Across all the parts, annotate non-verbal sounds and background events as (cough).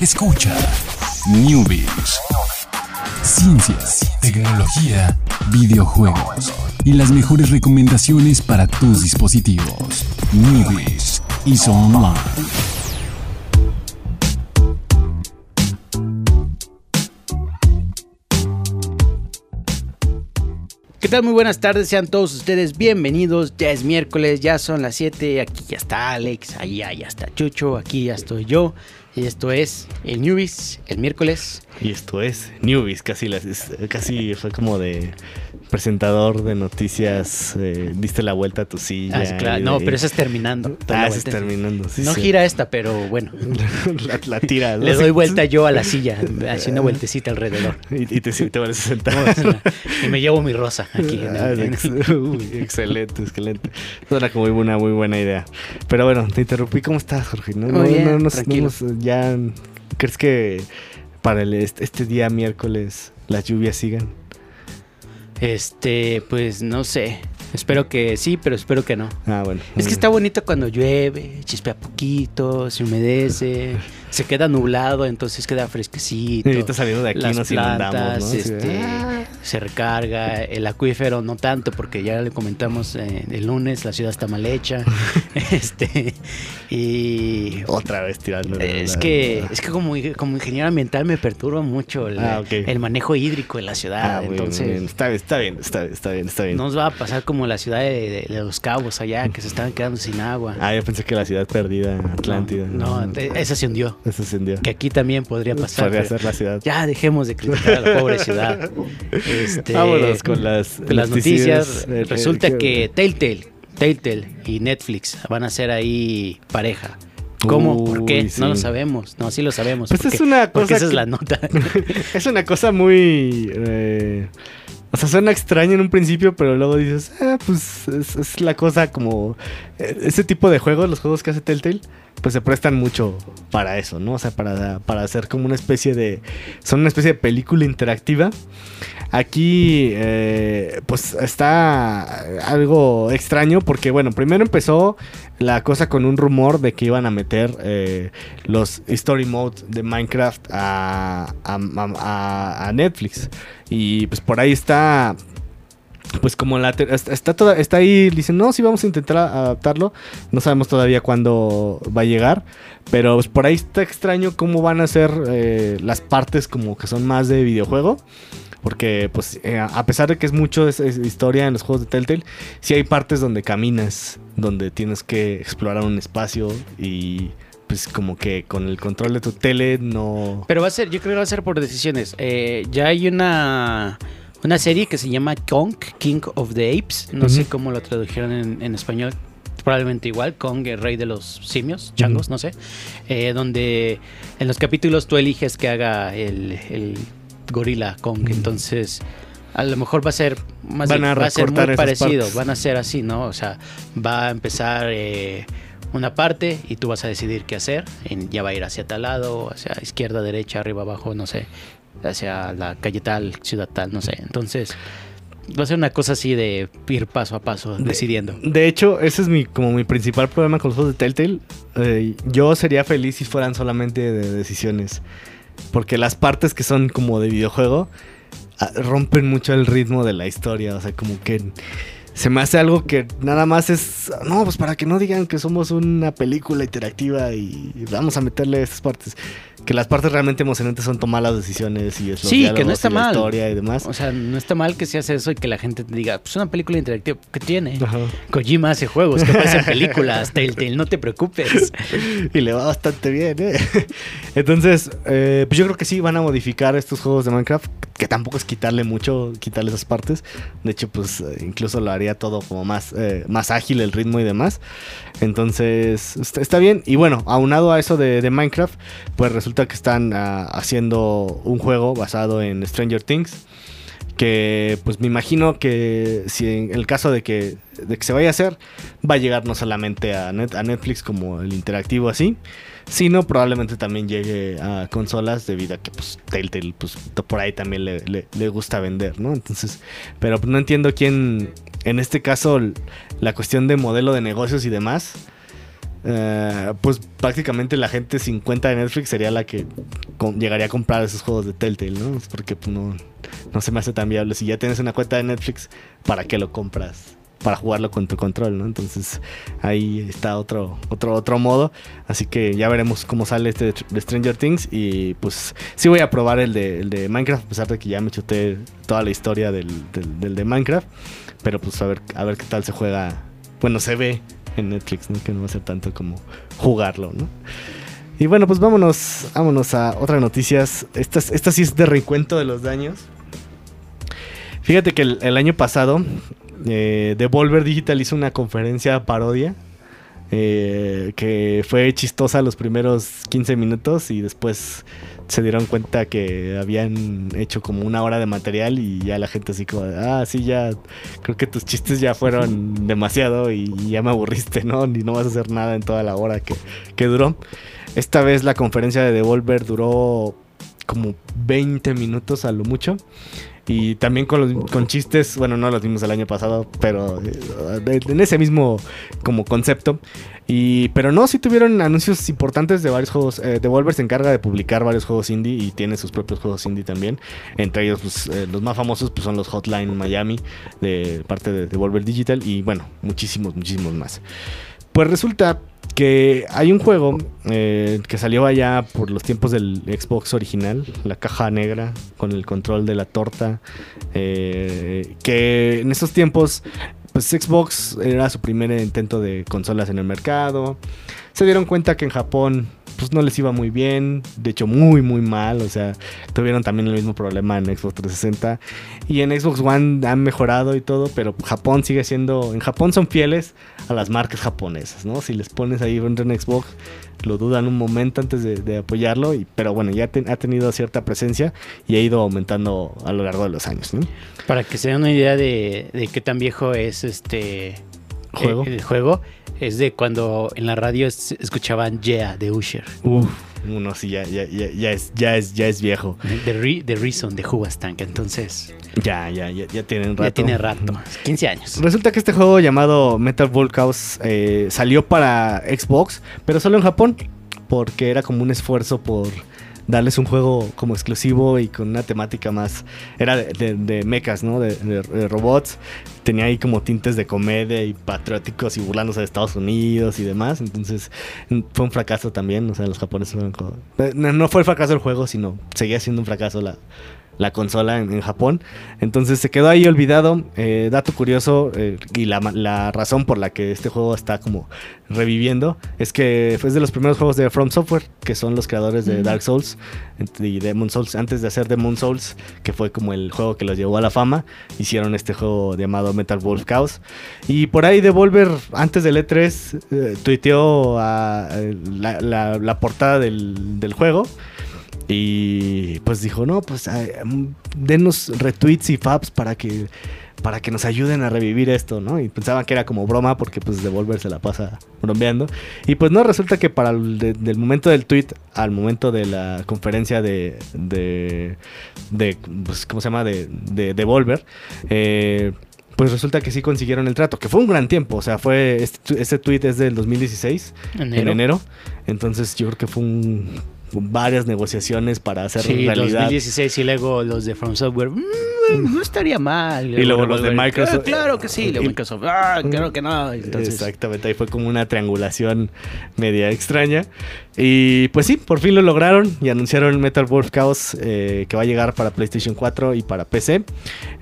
Escucha Newbies. Ciencias, tecnología, videojuegos y las mejores recomendaciones para tus dispositivos. Newbies y Online. ¿Qué tal? Muy buenas tardes, sean todos ustedes bienvenidos. Ya es miércoles, ya son las 7. Aquí ya está Alex, allá ya está Chucho, aquí ya estoy yo. Y esto es el Newbies, el miércoles. Y esto es Newbies, casi, las, casi fue como de presentador de noticias, eh, diste la vuelta a tu silla. Ah, claro. No, de- pero eso es terminando. Ah, eso es terminando. sí, no sí. gira esta, pero bueno. (laughs) la, la tira. ¿no? Le doy vuelta yo a la (laughs) silla, así una vueltecita alrededor. Y, y te, te a sentar. (laughs) y me llevo mi rosa aquí. en Ah, en el- ex- uy, excelente, excelente. Era como muy buena, muy buena idea. Pero bueno, te interrumpí. ¿Cómo estás, Jorge? No, Muy no, bien, no nos- no tranquilo. nos- ya, ¿crees que para el, este, este día miércoles las lluvias sigan? Este, pues no sé. Espero que sí, pero espero que no. Ah, bueno. Es que está bonito cuando llueve, chispea poquito, se humedece, (laughs) se queda nublado, entonces queda fresquecito. Y ahorita saliendo de aquí Las nos inundamos, plantas, ¿no? Así de, este, "Ah". Se recarga, el acuífero no tanto, porque ya le comentamos eh, el lunes, la ciudad está mal hecha. (laughs) este, y Otra vez tirando. es que, es que como, como ingeniero ambiental me perturba mucho el, Ah, el manejo hídrico en la ciudad. Ah, muy bien, entonces, muy bien. Está bien, está bien, está bien, está bien, está bien. nos va a pasar como la ciudad de, de- de los cabos allá, que se estaban quedando sin agua. Ah, yo pensé que la ciudad perdida, Atlántida. No, no, te- esa se hundió. Eso se hundió. Que aquí también podría pasar. Podría ser la ciudad. Ya dejemos de criticar a la pobre ciudad. (laughs) Este, Vámonos con las, noticias. Resulta que Telltale, Telltale y Netflix van a ser ahí pareja. ¿Cómo? ¿Por qué? Sí. No lo sabemos. No, sí lo sabemos. Pues porque, es una porque cosa esa es la nota. (laughs) es una cosa muy. eh, o sea, suena extraña en un principio, pero luego dices, ah, pues es, es la cosa como. eh, ese tipo de juegos, los juegos que hace Telltale, pues se prestan mucho para eso, ¿no? O sea, para, para hacer como una especie de. Son una especie de película interactiva. Aquí, eh, pues está algo extraño porque, bueno, primero empezó la cosa con un rumor de que iban a meter eh, los Story Mode de Minecraft a, a- a- a Netflix. Y pues por ahí está. Pues como la está, toda- está ahí, dicen, no, sí vamos a intentar adaptarlo. No sabemos todavía cuándo va a llegar. Pero pues, por ahí está extraño cómo van a ser eh, las partes como que son más de videojuego. Porque, pues, eh, a pesar de que es mucho es, es historia en los juegos de Telltale, sí hay partes donde caminas, donde tienes que explorar un espacio y, pues, como que con el control de tu tele no. Pero va a ser, yo creo que va a ser por decisiones. Eh, ya hay una, una serie que se llama Kong, King of the Apes. No sé cómo lo tradujeron en, en español. Probablemente igual, Kong, el rey de los simios, changos, no sé. Eh, donde en los capítulos tú eliges que haga el, el gorila Kong. Entonces, a lo mejor va a ser más Van a va a ser muy parecido. partes. Van a ser así, ¿no? O sea, va a empezar eh, una parte y tú vas a decidir qué hacer. En- ya va a ir hacia tal lado, hacia izquierda, derecha, arriba, abajo, no sé. Hacia la calle tal, ciudad tal, no sé. Entonces, va a ser una cosa así de ir paso a paso, De- decidiendo. De hecho, ese es mi, como mi principal problema con los juegos de Telltale. Eh, yo sería feliz si fueran solamente de decisiones. Porque las partes que son como de videojuego ah, rompen mucho el ritmo de la historia. O sea, como que se me hace algo que nada más es. No, pues para que no digan que somos una película interactiva y vamos a meterle estas partes. Que las partes realmente emocionantes son tomar las decisiones y es Sí, que no está y la mal. historia y demás. O sea, no está mal que se hace eso y que la gente te diga, pues una película interactiva, ¿qué tiene? Ajá. Kojima hace juegos, que parecen películas, (laughs) Telltale, no te preocupes. (laughs) Y le va bastante bien, ¿eh? (laughs) Entonces, eh, pues yo creo que sí van a modificar estos juegos de Minecraft, que tampoco es quitarle mucho, quitarle esas partes. De hecho, pues eh, incluso lo haría todo como más, eh, más ágil el ritmo y demás. Entonces, está, bien. Y bueno, aunado a eso de, Minecraft, pues resulta que están ah, haciendo un juego basado en Stranger Things. Que pues me imagino que si en el caso de que, de que se vaya a hacer, va a llegar no solamente a, Net- a Netflix como el interactivo así, sino probablemente también llegue a consolas debido a que pues Telltale pues por ahí también le, le- le gusta vender, ¿no? Entonces, pero no entiendo quién, en este caso la cuestión de modelo de negocios y demás, eh, pues prácticamente la gente sin cuenta de Netflix sería la que llegaría a comprar esos juegos de Telltale, ¿no? Porque pues, no, no se me hace tan viable. Si ya tienes una cuenta de Netflix, ¿para qué lo compras? Para jugarlo con tu control, ¿no? Entonces ahí está otro, otro, otro modo. Así que ya veremos cómo sale este de Stranger Things. Y pues sí voy a probar el de, el de Minecraft, a pesar de que ya me chuté toda la historia del- del de Minecraft. Pero pues a ver, a ver qué tal se juega. Bueno, se ve en Netflix, ¿no? Que no va a ser tanto como jugarlo, ¿no? Y bueno, pues vámonos, vámonos a otras noticias. Esta, es- esta sí es de recuento de los daños. Fíjate que el, el año pasado, eh, Devolver Digital hizo una conferencia parodia. eh, que fue chistosa los primeros 15 minutos y después se dieron cuenta que habían hecho como una hora de material y ya la gente así como, ah, sí, ya creo que tus chistes ya fueron demasiado y ya me aburriste, ¿no? Ni no vas a hacer nada en toda la hora que, que duró. Esta vez la conferencia de Devolver duró como 20 minutos a lo mucho. Y también con, los- con chistes, bueno, no los vimos el año pasado, pero eh, en ese mismo como concepto. Y, pero no, sí tuvieron anuncios importantes de varios juegos. Eh, Devolver se encarga de publicar varios juegos indie y tiene sus propios juegos indie también. Entre ellos, pues, eh, los más famosos pues, son los Hotline Miami, de parte de Devolver Digital. Y bueno, muchísimos, muchísimos más. Pues resulta que hay un juego eh, que salió allá por los tiempos del Xbox original, la caja negra con el control de la torta, eh, que en esos tiempos pues Xbox era su primer intento de consolas en el mercado. Se dieron cuenta que en Japón pues no les iba muy bien, de hecho muy muy mal, o sea, tuvieron también el mismo problema en Xbox 360 y en Xbox One han mejorado y todo, pero Japón sigue siendo, en Japón son fieles a las marcas japonesas, ¿no? Si les pones ahí dentro en Xbox, lo dudan un momento antes de, apoyarlo, pero bueno, ya ha tenido cierta presencia y ha ido aumentando a lo largo de los años. Para que se den una idea de, de qué tan viejo es este Juego. eh, el juego, es de cuando en la radio es- escuchaban Yeah de Usher. Uf, uno sí ya, ya, ya, ya es, ya es, ya es viejo. The, Re- The Reason de Tank. Entonces, Ya, ya, ya, ya tienen rato. ya tiene rato. 15 años. Resulta que este juego llamado Metal Volcaus eh, salió para Xbox, pero solo en Japón, porque era como un esfuerzo por darles un juego como exclusivo y con una temática más... Era de, de, mechas, ¿no? De, robots. Tenía ahí como tintes de comedia y patrióticos y burlándose de Estados Unidos y demás. Entonces mm, fue un fracaso también. O sea, los japoneses fueron eh, no fue el fracaso del juego, sino seguía siendo un fracaso la, la consola en, en Japón. Entonces se quedó ahí olvidado. Eh, dato curioso eh, y la, la razón por la que este juego está como reviviendo es que fue de los primeros juegos de From Software, que son los creadores de Dark Souls y Demon Souls. Antes de hacer Demon Souls, que fue como el juego que los llevó a la fama, hicieron este juego llamado Metal Wolf Chaos. Y por ahí Devolver, antes del E3, eh, tuiteó a, la, la- la portada del, del juego. Y pues dijo, no, pues mm, denos retweets y faps para que, para que nos ayuden a revivir esto, ¿no? Y pensaban que era como broma porque pues Devolver se la pasa bromeando. Y pues no, resulta que para el de- del momento del tweet al momento de la conferencia de, de, de pues, ¿cómo se llama? De, de Devolver, eh, pues resulta que sí consiguieron el trato, que fue un gran tiempo, o sea, fue, este, este tweet es del 2016 en Enero. enero. Entonces yo creo que fue un, varias negociaciones para hacer Sí, realidad. 2016 y luego los de From Software. "Mm, no estaría mal. Y luego los de Microsoft. "Ah, claro que sí. Luego Y- Microsoft. Ah, claro que no. Entonces, Exactamente, ahí fue como una triangulación media extraña. Y pues sí, por fin lo lograron y anunciaron Metal Wolf Chaos eh, que va a llegar para PlayStation 4 y para PC.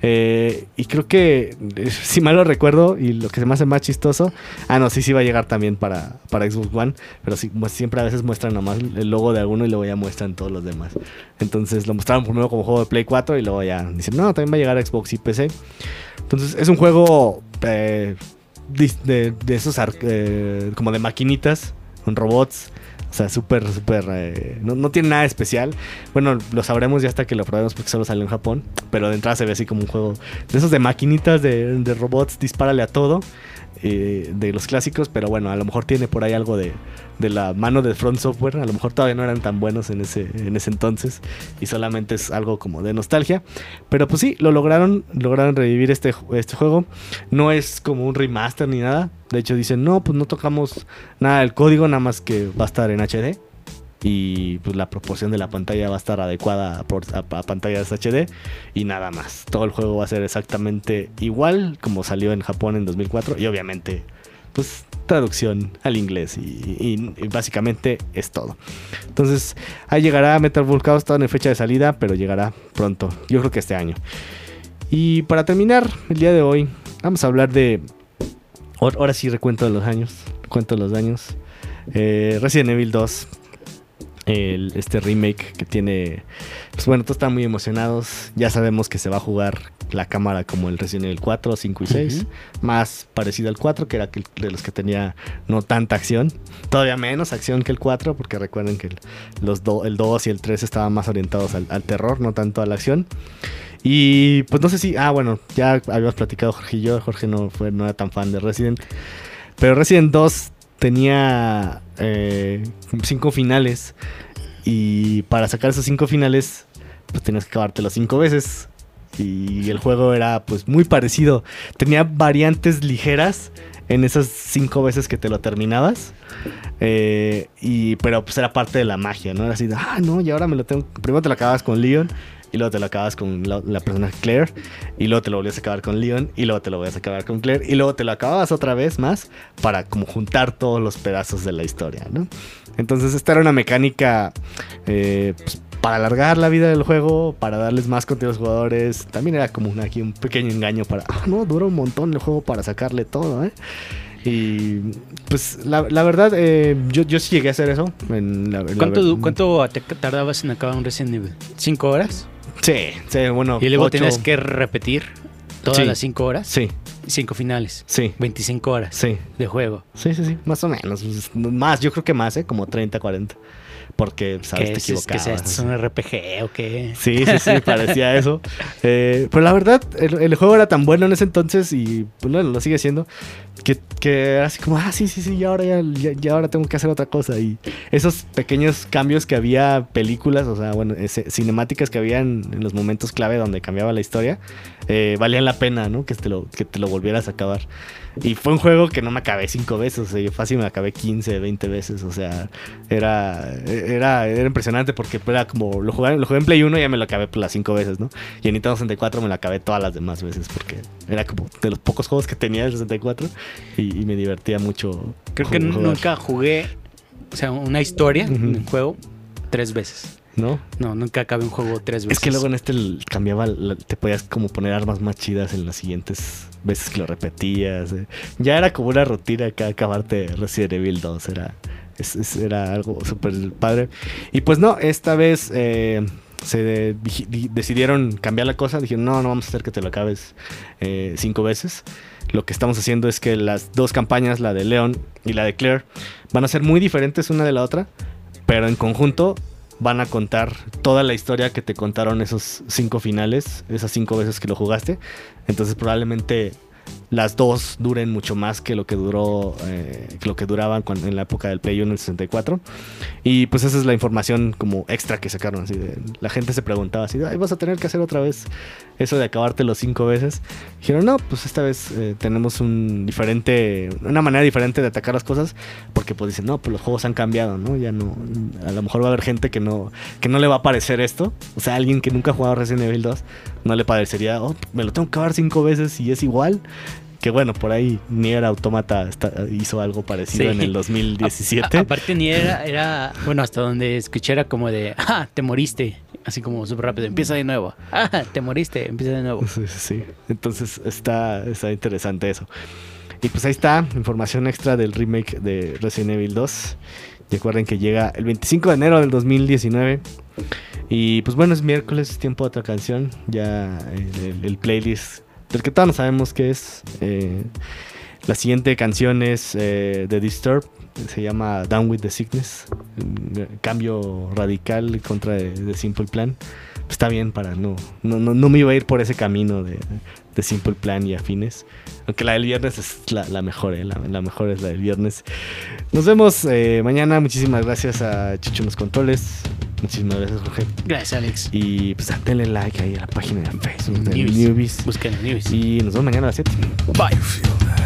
Eh, y creo que, eh, (laughs) si mal lo recuerdo, y lo que se me hace más chistoso, ah, no, sí, sí va a llegar también para, para Xbox One, pero sí, pues, siempre a veces muestran nomás el logo de alguno y luego ya muestran todos los demás. Entonces lo mostraron primero como juego de Play 4 y luego ya dicen, no, también va a llegar a Xbox y PC. Entonces es un juego eh, de, de esos eh, como de maquinitas con robots. O sea, súper, súper... eh, no, no tiene nada especial. Bueno, lo sabremos ya hasta que lo probemos porque solo salió en Japón. Pero de entrada se ve así como un juego de esos de maquinitas, de, de robots, dispárale a todo. Eh, de los clásicos. Pero bueno, a lo mejor tiene por ahí algo de, de la mano de Front Software. A lo mejor todavía no eran tan buenos en ese, en ese entonces y solamente es algo como de nostalgia. Pero pues sí, lo lograron, lograron revivir este, este juego. No es como un remaster ni nada. De hecho dicen, no, pues no tocamos nada del código, nada más que va a estar en HD y pues la proporción de la pantalla va a estar adecuada a, pantallas HD y nada más. Todo el juego va a ser exactamente igual como salió en Japón en 2004 y obviamente pues traducción al inglés y, básicamente es todo. Entonces ahí llegará Metal Bull Chaos, en fecha de salida, pero llegará pronto, yo creo que este año. Y para terminar el día de hoy, vamos a hablar de... Ahora sí recuento los años, cuento los años. Eh, Resident Evil 2 este remake que tiene. Pues bueno, todos están muy emocionados. Ya sabemos que se va a jugar la cámara como el Resident Evil 4, 5 y 6. Más parecido al 4, que era de los que tenía no tanta acción. Todavía menos acción que el 4, porque recuerden que los el 2 y el 3 estaban más orientados al, terror, no tanto a la acción. Y pues no sé si. Ah, bueno, ya habíamos platicado Jorge y yo. Jorge no, fue, no era tan fan de Resident. Pero Resident 2 tenía eh, cinco finales. Y para sacar esos cinco finales, pues tenías que acabártelo cinco veces. Y el juego era pues muy parecido. Tenía variantes ligeras en esas cinco veces que te lo terminabas. Eh, y, pero pues era parte de la magia, ¿no? Era así, ah, no, y ahora me lo tengo. Primero te lo acabas con Leon y luego te lo acabas con la, persona Claire, y luego te lo volvías a acabar con Leon, y luego te lo volvías a acabar con Claire, y luego te lo acababas otra vez más para como juntar todos los pedazos de la historia, ¿no? Entonces esta era una mecánica eh, pues, para alargar la vida del juego, para darles más contenido a los jugadores. También era como aquí un pequeño engaño para, ah, no, dura un montón el juego para sacarle todo, ¿eh? Y pues la, verdad, eh, yo, yo sí llegué a hacer eso. ¿Cuánto, ¿Cuánto tardabas en acabar un Resident Evil? ¿Cinco horas? Sí, sí, bueno. Y luego tienes que repetir todas las 5 horas. Sí. 5 finales. Sí. 25 horas. Sí. De juego. Sí, sí, sí. Más o menos. Más, yo creo que más, ¿eh? Como 30, 40 porque, ¿sabes? Te equivocabas. ¿Qué es esto? ¿Es un RPG o qué? Sí, sí, sí, (laughs) parecía eso. Eh, pero la verdad, el, juego era tan bueno en ese entonces y pues, bueno, lo sigue siendo, que, que era así como, ah, sí, sí, sí, y ahora ya, ya, ahora tengo que hacer otra cosa. Y esos pequeños cambios que había, películas, o sea, bueno, cinemáticas que había en, los momentos clave donde cambiaba la historia, eh, valían la pena, ¿no? Que te, lo, que te lo volvieras a acabar. Y fue un juego que no me acabé cinco veces, o sea, yo fácil me acabé 15, 20 veces, o sea, era, era, era impresionante porque era como, lo jugué, lo jugué en Play 1 y ya me lo acabé por las cinco veces, ¿no? Y en Nintendo 64 me lo acabé todas las demás veces porque era como de los pocos juegos que tenía el 64 y, me divertía mucho. Creo que nunca jugué, o sea, una historia en un juego tres veces. ¿No? No, nunca acabé un juego tres veces. Es que luego en este cambiaba, te podías como poner armas más chidas en las siguientes veces que lo repetías. Eh. Ya era como una rutina que acabarte Resident Evil 2. Era, era algo súper padre. Y pues no, esta vez eh, se decidieron cambiar la cosa. Dijeron, no, no vamos a hacer que te lo acabes eh, cinco veces. Lo que estamos haciendo es que las dos campañas, la de Leon y la de Claire, van a ser muy diferentes una de la otra. Pero en conjunto van a contar toda la historia que te contaron esos cinco finales, esas cinco veces que lo jugaste. Entonces probablemente las dos duren mucho más que lo que duró eh, lo que duraban en la época del Play 1 en el 64 y pues esa es la información como extra que sacaron así la gente se preguntaba así vas a tener que hacer otra vez eso de acabarte los cinco veces dijeron no pues esta vez eh, tenemos un diferente una manera diferente de atacar las cosas porque pues dicen no pues los juegos han cambiado no ya no a lo mejor va a haber gente que no que no le va a parecer esto. O sea alguien que nunca ha jugado Resident Evil 2 no le parecería oh me lo tengo que acabar cinco veces y es igual que bueno, por ahí Nier Automata hizo algo parecido en el 2017. aparte Nier era, bueno, hasta donde escuché era como de, ah, te moriste. Así como súper rápido, empieza de nuevo. (laughs) Ah, te moriste, empieza de nuevo. Sí, (laughs) sí. Entonces está, está interesante eso. Y pues ahí está, información extra del remake de Resident Evil 2. Recuerden que llega el 25 de enero del 2019. Y pues bueno, es miércoles, tiempo de otra canción. Ya el playlist del que todos sabemos que es. Eh, la siguiente canción es eh, The Disturb, se llama Down with the Sickness, cambio radical contra The Simple Plan está bien para no, no, no, no me iba a ir por ese camino de, de, Simple Plan y afines. Aunque la del viernes es la, la mejor, eh, la, mejor es la del viernes. Nos vemos eh, mañana. Muchísimas gracias a Chicho en los controles. Muchísimas gracias, Jorge. Gracias, Alex. Y pues denle like ahí a la página de Facebook de Newbies. Busquen Newbies. Y nos vemos mañana a las 7. Bye.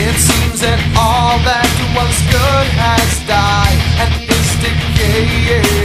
It seems that all that once good has died and is decayed.